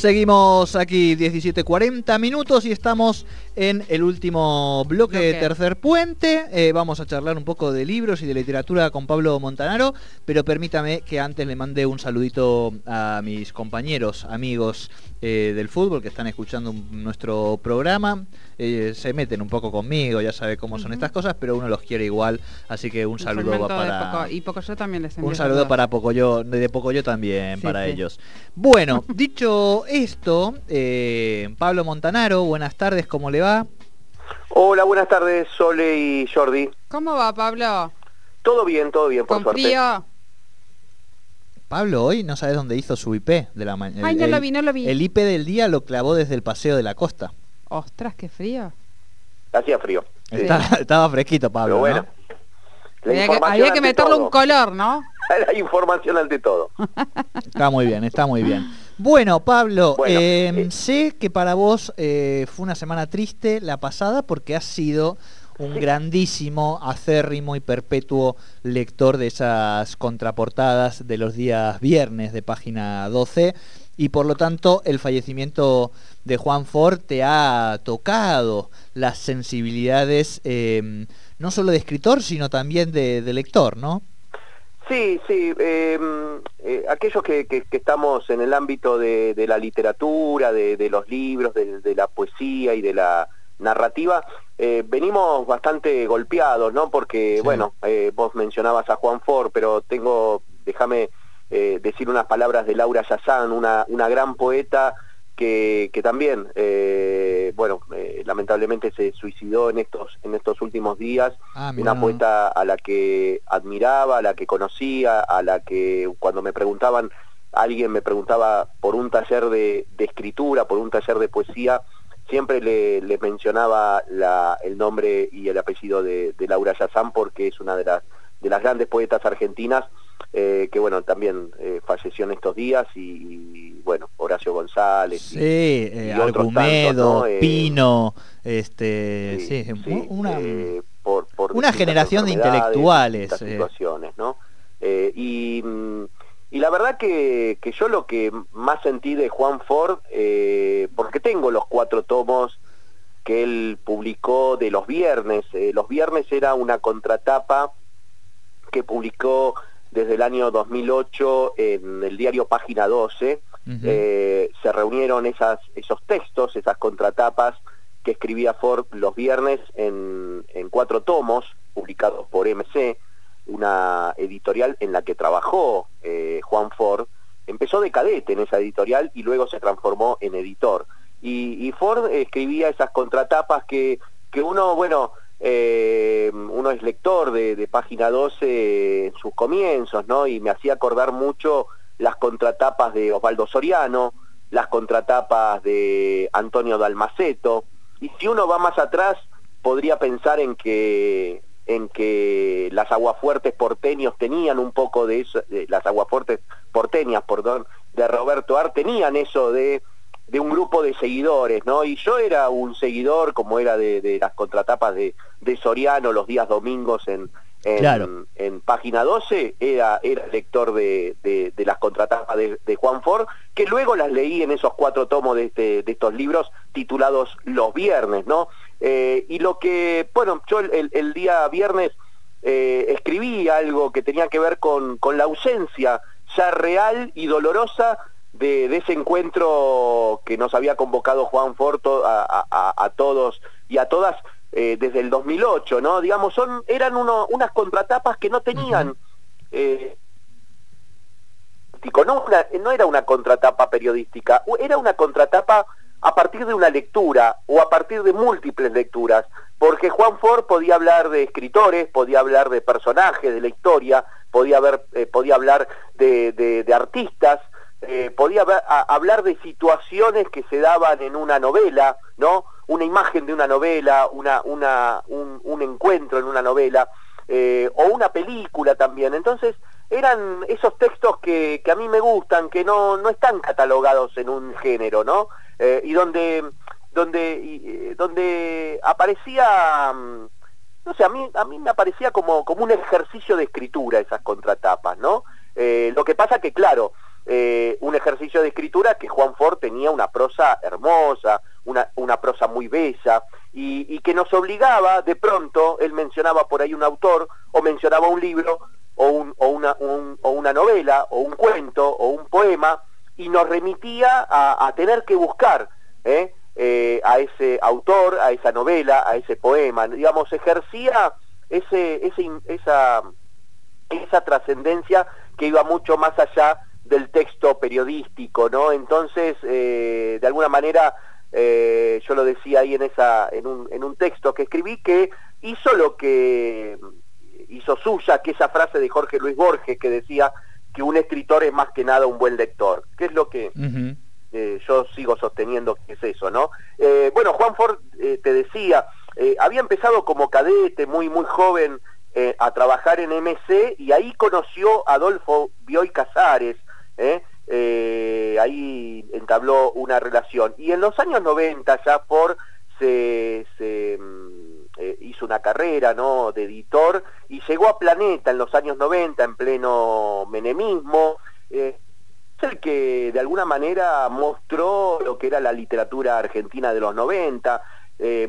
Seguimos aquí 17.40 minutos y estamos en el último bloque de Tercer Puente. Eh, vamos a charlar un poco de libros y de literatura con Pablo Montanaro, pero permítame que antes le mande un saludito a mis compañeros, amigos eh, del fútbol que están escuchando nuestro programa. Eh, se meten un poco conmigo, ya sabe cómo son estas cosas, pero uno los quiere igual, así que un, saludo va para... y Pocoyo también les Un saludo para Pocoyo, de Pocoyo también, para ellos. Bueno, dicho esto, eh, Pablo Montanaro, buenas tardes, ¿cómo le va? Hola, buenas tardes, Sole y Jordi. ¿Cómo va, Pablo? Todo bien, todo bien, por ¿Con Frío? Pablo hoy no sabes dónde hizo su IP de la mañana. Ay, no lo vi, no lo vi. El IP del día lo clavó desde el paseo de la costa. Ostras, qué frío. Hacía frío. Estaba, fresquito, Pablo. bueno. Había que, meterle un color, ¿no? la información ante todo. Está muy bien, está muy bien. Bueno, Pablo, em, eh, sé que para vos eh, fue una semana triste la pasada porque has sido un grandísimo, acérrimo y perpetuo lector de esas contraportadas de los días viernes de página 12 y por lo tanto el fallecimiento de Juan Ford te ha tocado las sensibilidades em, no solo de escritor sino también de, lector, ¿no? Sí, sí, em, eh, aquellos que, estamos en el ámbito de, la literatura, de, los libros, de la poesía y de la narrativa, eh, venimos bastante golpeados, ¿no? Porque, bueno, eh, vos mencionabas a Juan Ford, pero tengo, déjame eh, decir unas palabras de Laura Yazán, una, una gran poeta que, que también, bueno, lamentablemente se suicidó en estos, en estos últimos días, ah, una poeta a la que admiraba, a la que conocía, a la que cuando me preguntaban, alguien me preguntaba por un taller de, de escritura, por un taller de poesía, siempre le, mencionaba el nombre y el apellido de, Laura Yazán porque es una de las, de las grandes poetas argentinas eh, que bueno también eh, falleció en estos días y, bueno Horacio González sí, eh, Argumedo, Pino este una, una generación de intelectuales situaciones no y mm, y la verdad que, yo lo que más sentí de Juan Ford, eh, porque tengo los cuatro tomos que él publicó de los viernes, eh, los viernes era una contratapa que publicó desde el año 2008 en el diario Página 12, eh, se reunieron esas, esos textos, esas contratapas que escribía Ford los viernes en, en cuatro tomos publicados por MC, una editorial en la que trabajó eh, Juan Ford, empezó de cadete en esa editorial y luego se transformó en editor. Y, Ford escribía esas contratapas que, que uno, bueno, eh, uno es lector de, Página 12 en sus comienzos, ¿no? Y me hacía acordar mucho las contratapas de Osvaldo Soriano, las contratapas de Antonio Dalmaceto, y si uno va más atrás, podría pensar en que en que las aguafuertes porteños tenían un poco de eso, las aguafuertes porteñas, perdón, de Roberto Ar, tenían eso de, de, un grupo de seguidores, ¿no? Y yo era un seguidor, como era de, las contratapas de, de, Soriano los días domingos en, en, en Página 12, era, era lector de, de las contratapas de, Juan Ford, que luego las leí en esos cuatro tomos de, este, de estos libros titulados Los Viernes, ¿no? Eh, y lo que, bueno, yo el, día viernes eh, escribí algo que tenía que ver con, la ausencia ya real y dolorosa de, ese encuentro que nos había convocado Juan Forto a, todos y a todas eh, desde el 2008, ¿no? Digamos, son, eran uno, unas contratapas que no tenían... no, no era una contratapa periodística, era una contratapa a partir de una lectura o a partir de múltiples lecturas, porque Juan Ford podía hablar de escritores, podía hablar de personajes de la historia, podía, haber, eh, podía hablar de, artistas, eh, podía hablar de situaciones que se daban en una novela, ¿no? Una imagen de una novela, una, un, encuentro en una novela, eh, o una película también. Entonces, eran esos textos que, que a mí me gustan, que no, no están catalogados en un género, ¿no? Eh, y donde donde eh, donde aparecía mm, no sé a mí a mí me aparecía como como un ejercicio de escritura esas contratapas no lo que pasa que claro eh, un ejercicio de escritura que Juan Ford tenía una prosa hermosa, una, una prosa muy bella, y, que nos obligaba, de pronto, él mencionaba por ahí un autor, o mencionaba un libro, o, un, o, una, o una novela, o un cuento, o un poema, y nos remitía a, tener que buscar ¿eh? Eh, a ese autor, a esa novela, a ese poema, digamos, ejercía ese, ese, esa, esa trascendencia que iba mucho más allá del texto periodístico, ¿no? Entonces, eh, de alguna manera, eh, yo lo decía ahí en, esa, en, un, en un texto que escribí, que hizo lo que hizo suya, que esa frase de Jorge Luis Borges que decía que un escritor es más que nada un buen lector, que es lo que eh, yo sigo sosteniendo que es eso, ¿no? bueno, Juan Ford, te decía, había empezado como cadete, muy, muy joven, a trabajar en MC y ahí conoció a Adolfo Bioy Casares, ¿eh? Eh, ahí entabló una relación. Y en los años 90 ya por se, mm, eh, hizo una carrera ¿no? de editor y llegó a Planeta en los años 90 en pleno menemismo. es el que de alguna manera mostró lo que era la literatura argentina de los 90,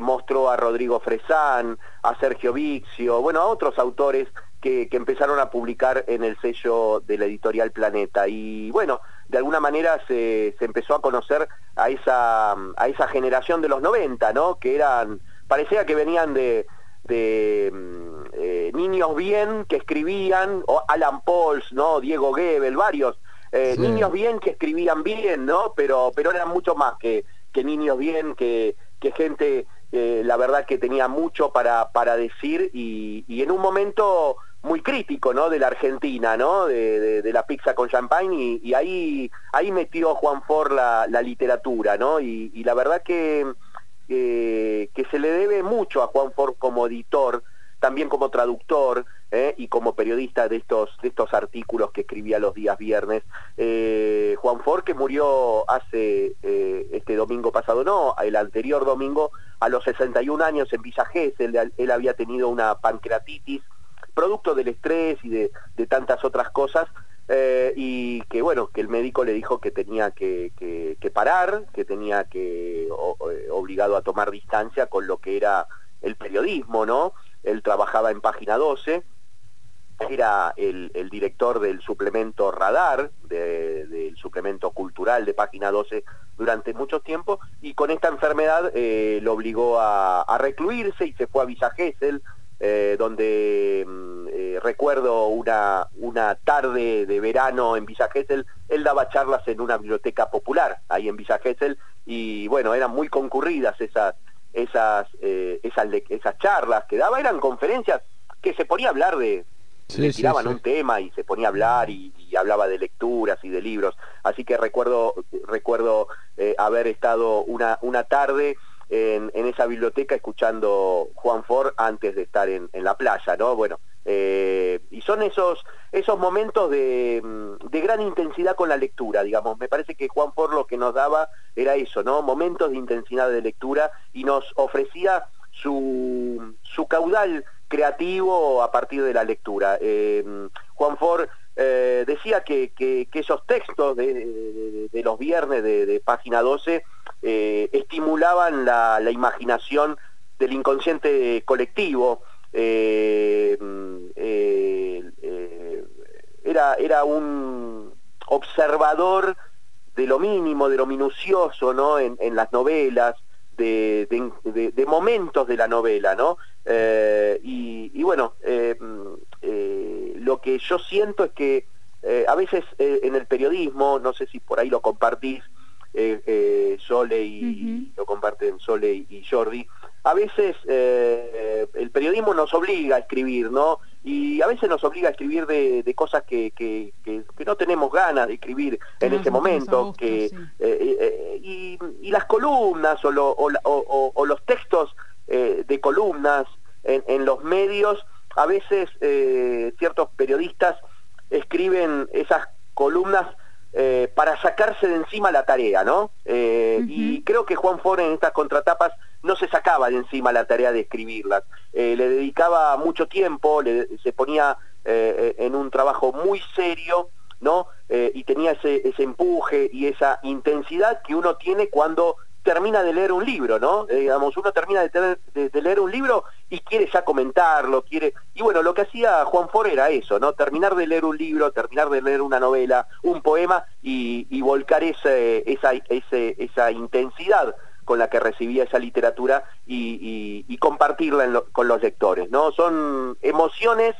mostró a Rodrigo Fresán, a Sergio Vixio, bueno, a otros autores que, empezaron a publicar en el sello de la editorial Planeta. Y bueno, de alguna manera se, empezó a conocer a esa, a esa generación de los 90, ¿no? Que eran, parecía que venían de, mm, eh, niños bien que escribían, o Alan Pauls, ¿no? Diego Gebel, varios. Eh, niños bien que escribían bien, ¿no? Pero, pero eran mucho más que, que niños bien, que, que gente, eh, la verdad que tenía mucho para, para decir y, y en un momento muy crítico ¿no? de la Argentina, ¿no? de, la pizza con champagne, y, ahí, ahí metió Juan Ford la, literatura, ¿no? Y, la verdad que, que se le debe mucho a Juan Ford como editor, también como traductor ¿eh? y como periodista de estos, de estos artículos que escribía los días viernes. Eh, Juan Ford que murió hace eh, este domingo pasado, no, el anterior domingo, a los 61 años en Villa Gesell, él había tenido una pancreatitis producto del estrés y de, tantas otras cosas, eh, y que bueno, que el médico le dijo que tenía que, parar, que tenía que obligado a tomar distancia con lo que era el periodismo, ¿no? Él trabajaba en Página 12, era el, director del suplemento Radar, del suplemento cultural de Página 12 durante mucho tiempo, y con esta enfermedad eh, lo obligó a, a, recluirse y se fue a Villa eh, donde mm, eh, recuerdo una, una tarde de verano en Villa Gesell, él daba charlas en una biblioteca popular ahí en Villa Gesell y bueno, eran muy concurridas esas, esas, eh, esas, esas charlas que daba, eran conferencias que se ponía a hablar de, le tiraban un tema y se ponía a hablar y, hablaba de lecturas y de libros. Así que recuerdo, recuerdo haber estado una, una tarde en, esa biblioteca escuchando Juan Ford antes de estar en, la playa, ¿no? Bueno, eh, y son esos, esos momentos de, de, gran intensidad con la lectura, digamos. Me parece que Juan Ford lo que nos daba era eso, ¿no? Momentos de intensidad de lectura y nos ofrecía su, su caudal creativo a partir de la lectura. Eh, Juan Ford eh, decía que, esos textos de, los viernes de, página 12 eh, estimulaban la, imaginación del inconsciente colectivo. Eh, era, era un observador de lo mínimo, de lo minucioso, ¿no? En, las novelas, de, momentos de la novela, ¿no? y, bueno, lo que yo siento es que eh, a veces eh, en el periodismo, no sé si por ahí lo compartís, eh, Sole y lo comparten Sole y, Jordi, a veces el periodismo nos obliga a escribir, ¿no? Y a veces nos obliga a escribir de, cosas que, que, no tenemos ganas de escribir en ese momento, que, y, las columnas o, los textos de columnas en, en los medios a veces eh, ciertos periodistas escriben esas columnas eh, para sacarse de encima la tarea, ¿no? Eh, y creo que Juan Ford en estas contratapas no se sacaba de encima la tarea de escribirlas. le dedicaba mucho tiempo, se ponía en un trabajo muy serio ¿no? y tenía ese, ese empuje y esa intensidad que uno tiene cuando termina de leer un libro, ¿no? Eh, digamos, uno termina de, leer un libro y quiere ya comentarlo, quiere... Y bueno, lo que hacía Juan For era eso, ¿no? Terminar de leer un libro, terminar de leer una novela, un poema y, volcar ese, esa, esa intensidad con la que recibía esa literatura y, compartirla con los lectores, ¿no? Son emociones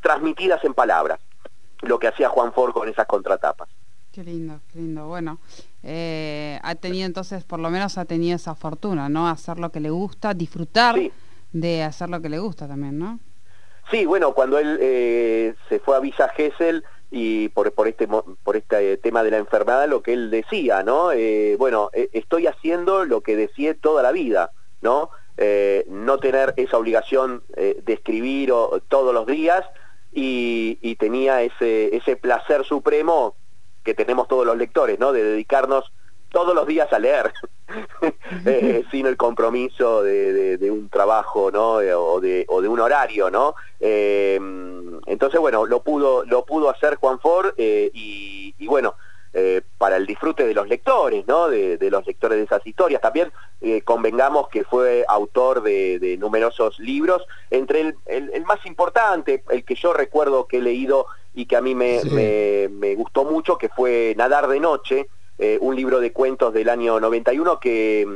transmitidas en palabras, lo que hacía Juan For con esas contratapas. Qué lindo, qué lindo. Bueno, eh, ha tenido entonces, por lo menos ha tenido esa fortuna, ¿no? Hacer lo que le gusta, disfrutar de hacer lo que le gusta también, ¿no? Sí, bueno, cuando él eh, se fue a Villa Gesell y por, por, este, por este tema de la enfermedad, lo que él decía, ¿no? Eh, bueno, estoy haciendo lo que decía toda la vida, ¿no? no tener esa obligación de escribir todos los días y, y tenía ese, ese placer supremo que tenemos todos los lectores, ¿no? De dedicarnos todos los días a leer, eh, sin el compromiso de, un trabajo, ¿no? Eh, o, de, o de un horario, ¿no? Eh, entonces, bueno, lo pudo, lo pudo hacer Juan Ford y, bueno, para el disfrute de los lectores, ¿no? De, los lectores de esas historias. También convengamos que fue autor de, numerosos libros, entre el, el, más importante, el que yo recuerdo que he leído y que a mí me, me, gustó mucho, que fue Nadar de Noche, eh, un libro de cuentos del año 91 que,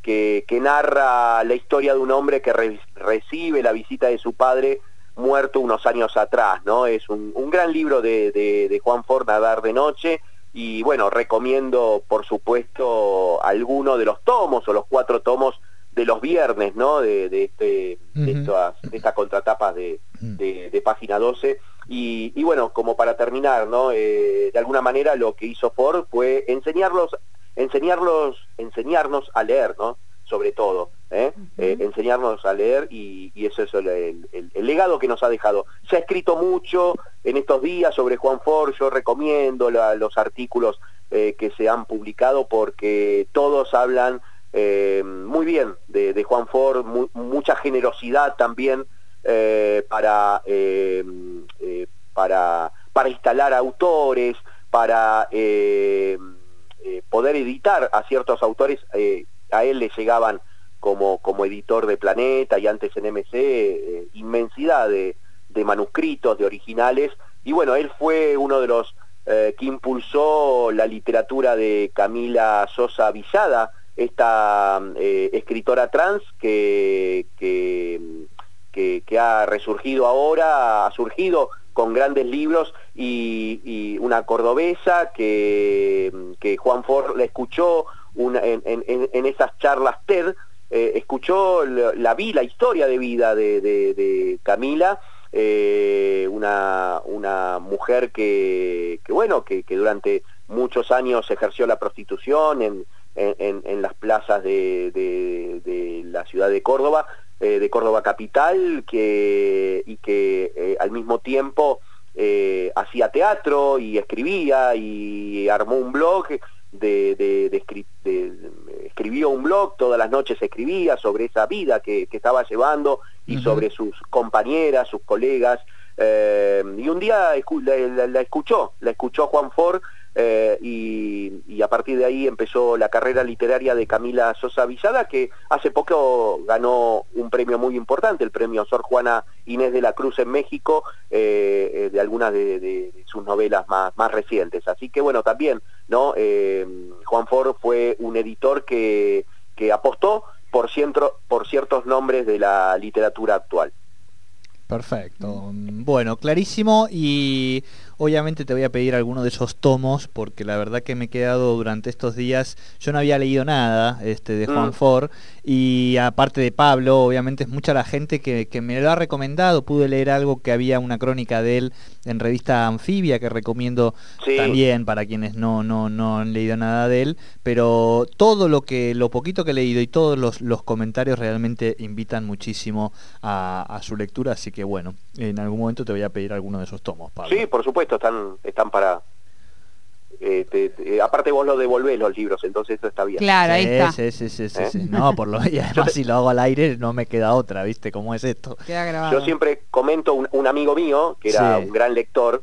que, que narra la historia de un hombre que recibe la visita de su padre muerto unos años atrás, ¿no? Es un, un gran libro de, de, Juan Ford, Nadar de Noche, y bueno, recomiendo por supuesto alguno de los tomos o los cuatro tomos de los viernes, ¿no? De, de, este, estas, de contratapas de, de, página 12. Y, bueno, como para terminar, ¿no? Eh, de alguna manera lo que hizo Ford fue enseñarlos, enseñarlos, enseñarnos a leer, ¿no? Sobre todo, ¿eh? eh enseñarnos a leer y, eso es el, legado que nos ha dejado. Se ha escrito mucho en estos días sobre Juan Ford, yo recomiendo los artículos eh, que se han publicado porque todos hablan eh, muy bien de, Juan Ford, mucha generosidad también eh, para, eh, para, para instalar autores, para poder editar a ciertos autores, a él le llegaban como, como editor de Planeta y antes en MC, inmensidad de, manuscritos, de originales, y bueno, él fue uno de los que impulsó la literatura de Camila Sosa Villada, esta eh, escritora trans que, ha resurgido ahora, ha surgido con grandes libros y, una cordobesa que, que, Juan Ford la escuchó en, esas charlas TED, eh, escuchó la, vida, la historia de vida de, Camila, eh, una, una mujer que, que bueno, que, que durante muchos años ejerció la prostitución en, en, las plazas de, la ciudad de Córdoba, eh, de Córdoba capital, que, y que eh, al mismo tiempo eh, hacía teatro y escribía y armó un blog de, de, escribió un blog, todas las noches escribía sobre esa vida que, estaba llevando y sobre sus compañeras, sus colegas. y un día la, la, escuchó, la escuchó Juan Ford eh, y, a partir de ahí empezó la carrera literaria de Camila Sosa Villada, que hace poco ganó un premio muy importante, el premio Sor Juana Inés de la Cruz en México, eh, eh, de algunas de, sus novelas más, más recientes. Así que bueno, también, ¿no? Juan Ford fue un editor que, que apostó por, por ciertos nombres de la literatura actual. Perfecto. Bueno, clarísimo y obviamente te voy a pedir alguno de esos tomos porque la verdad que me he quedado durante estos días, yo no había leído nada este, de Juan mm. Ford y aparte de Pablo, obviamente es mucha la gente que, me lo ha recomendado, pude leer algo que había una crónica de él en revista Anfibia que recomiendo también para quienes no, no, no han leído nada de él, pero todo lo que, lo poquito que he leído y todos los, los comentarios realmente invitan muchísimo a, a su lectura, así que bueno, en algún momento te voy a pedir alguno de esos tomos, Pablo. Sí, por supuesto, están, están para... Eh, aparte vos lo devolvés los libros, entonces eso está bien. Claro, ahí está. Sí, sí, sí, sí, ¿Eh? No, por lo y además si lo hago al aire no me queda otra, ¿viste? ¿Cómo es esto? Yo siempre comento un, amigo mío, que era un gran lector,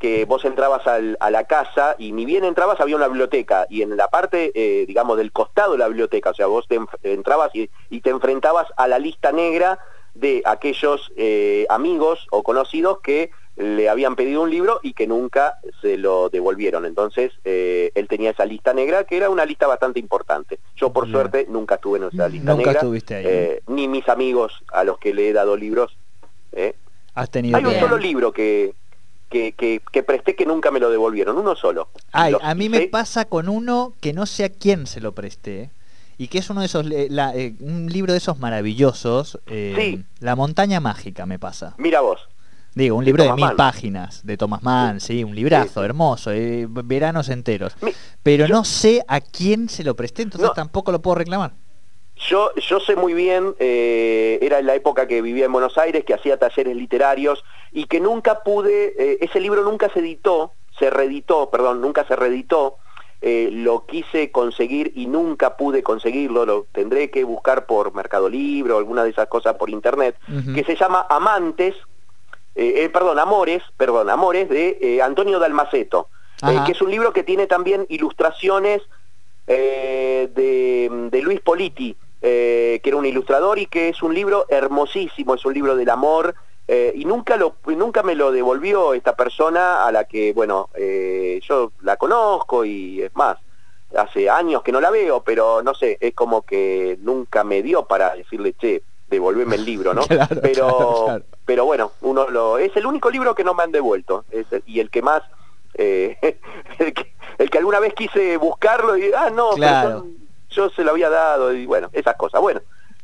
que vos entrabas a la casa y ni bien entrabas había una biblioteca y en la parte, eh, digamos, del costado de la biblioteca, o sea, vos te entrabas y, te enfrentabas a la lista negra de aquellos eh, amigos o conocidos que le habían pedido un libro y que nunca se lo devolvieron. Entonces, eh, él tenía esa lista negra, que era una lista bastante importante. Yo, por suerte, nunca estuve en esa lista nunca negra. Estuviste ahí, ni mis amigos a los que le he dado libros. Has tenido Hay un solo libro que, que, presté que nunca me lo devolvieron, uno solo. Ay, a mí me pasa con uno que no sé a quién se lo presté. Y que es uno de esos, eh, un libro de esos maravillosos, eh, La montaña mágica me pasa. Mira vos. Digo, un libro de mil páginas, de Thomas Mann, sí, un librazo, hermoso, eh, veranos enteros. Pero no sé a quién se lo presté, entonces tampoco lo puedo reclamar. Yo, yo sé muy bien, eh, era en la época que vivía en Buenos Aires, que hacía talleres literarios y que nunca pude, eh, ese libro nunca se editó, se reeditó, perdón, nunca se reeditó, lo quise conseguir y nunca pude conseguirlo, lo tendré que buscar por Mercado Libre o alguna de esas cosas por internet, que se llama Amantes, perdón, Amores, perdón, Amores de Antonio Dalmaceto, que es un libro que tiene también ilustraciones de, de Luis Politi, eh, que era un ilustrador y que es un libro hermosísimo, es un libro del amor, eh, y nunca, lo, nunca me lo devolvió esta persona a la que, bueno, eh, yo la conozco y es más, hace años que no la veo, pero no sé, es como que nunca me dio para decirle, che, devolveme el libro, ¿no? pero, pero bueno, uno lo, es el único libro que no me han devuelto, y el que más, el que, el, que, alguna vez quise buscarlo y, ah, no, yo se lo había dado y bueno, esas cosas. Bueno,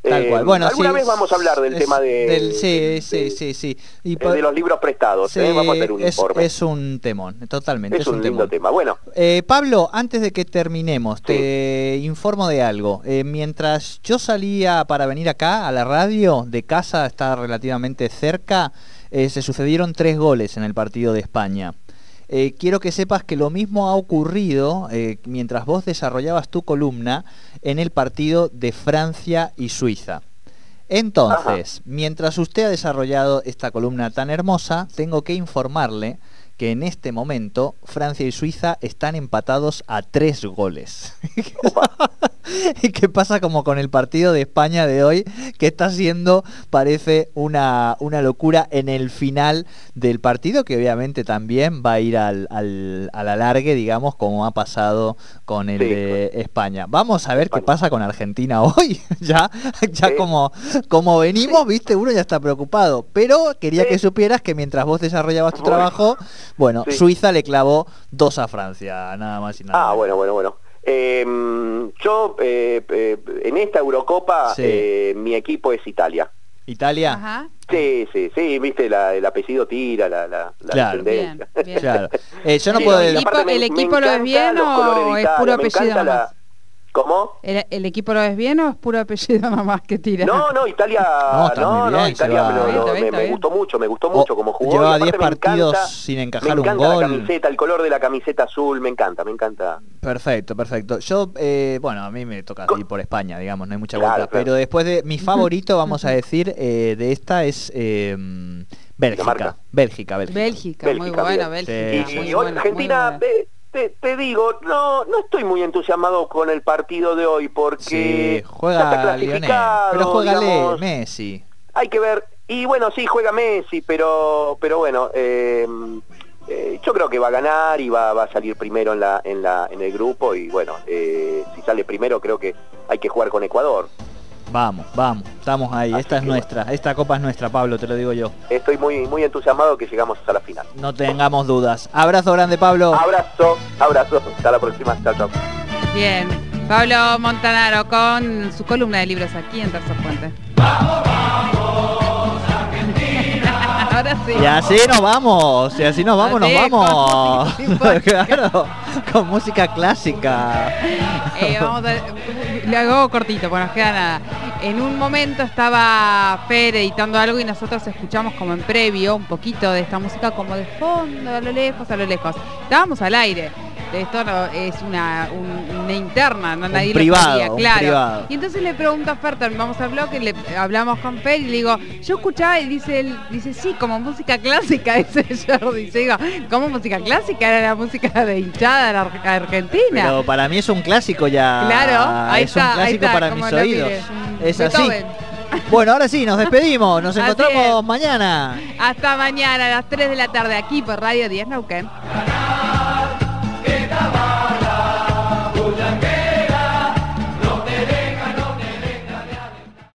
Tal cual. Eh, bueno, alguna vez vamos a hablar del tema de, del, sí, sí, sí, sí. Y de los libros prestados. ¿eh? Vamos a hacer un es, informe. Es un temón, totalmente. Es, un, lindo tema. Bueno, eh, Pablo, antes de que terminemos, te informo de algo. mientras yo salía para venir acá a la radio, de casa está relativamente cerca, se sucedieron tres goles en el partido de España. Eh, quiero que sepas que lo mismo ha ocurrido eh, mientras vos desarrollabas tu columna en el partido de Francia y Suiza. Entonces, mientras usted ha desarrollado esta columna tan hermosa, tengo que informarle que en este momento Francia y Suiza están empatados a tres goles. ¿Y qué pasa como con el partido de España de hoy? Que está siendo, parece, una, una locura en el final del partido, que obviamente también va a ir al, al, alargue, digamos, como ha pasado con el de España. Vamos a ver qué pasa con Argentina hoy. ya ya como, como venimos, viste, uno ya está preocupado. Pero quería que supieras que mientras vos desarrollabas tu trabajo, bueno, Suiza le clavó dos a Francia, nada más y nada. Ah, bueno, bueno, bueno. Em, yo, eh, eh, en esta Eurocopa, eh, mi equipo es Italia. ¿Italia? Ajá. Sí, sí, sí, viste, el apellido tira, la, la, claro. Bien, bien. claro. yo no puedo... ¿El equipo, el equipo lo es bien o es puro apellido? ¿Cómo? ¿El, equipo lo ves bien o es puro apellido nomás que tira? No, no, Italia, no, no, Italia me, gustó mucho, me gustó mucho como jugó. Lleva 10 partidos sin encajar un gol. Me encanta la camiseta, el color de la camiseta azul, me encanta, me encanta. Perfecto, perfecto. Yo, eh, bueno, a mí me toca ir por España, digamos, no hay mucha vuelta. Pero después de mi favorito, vamos a decir, eh, de esta es... Eh, Bélgica. Bélgica, Bélgica. Bélgica, muy buena, Bélgica. y, hoy Argentina, te, digo, no, no estoy muy entusiasmado con el partido de hoy porque juega está clasificado. pero juega Messi. Hay que ver, y bueno, sí, juega Messi, pero, pero bueno, eh, eh, yo creo que va a ganar y va, va, a salir primero en, la, en, la, en el grupo y bueno, eh, si sale primero creo que hay que jugar con Ecuador. Vamos, vamos, estamos ahí. esta es nuestra, esta copa es nuestra, Pablo, te lo digo yo. Estoy muy, muy entusiasmado que llegamos hasta la final. No tengamos dudas. Abrazo grande, Pablo. Abrazo, abrazo. Hasta la próxima. Chao, chao. Bien, Pablo Montanaro con su columna de libros aquí en Tercer Puente. ¡Vamos, vamos, Y así nos vamos, y así nos vamos, nos vamos. claro, con música clásica. Eh, vamos a le hago cortito, bueno, nos queda nada. En un momento estaba Fer editando algo y nosotros escuchamos como en previo un poquito de esta música como de fondo, a lo lejos, a lo lejos. Estábamos al aire. Esto es una, un, interna, no nadie privado, lo sabía, claro. Y entonces le pregunto a Fer, vamos al blog, y le hablamos con Fer y le digo, yo escuchaba y dice él, dice, sí, como música clásica, dice Jordi. Dice, digo, ¿cómo música clásica? Era la música de hinchada de la Argentina. Pero para mí es un clásico ya. Claro, ahí es un clásico para mis oídos. Es así. Bueno, ahora sí, nos despedimos. Nos encontramos mañana. Hasta mañana a las 3 de la tarde aquí por Radio 10 Nauquén.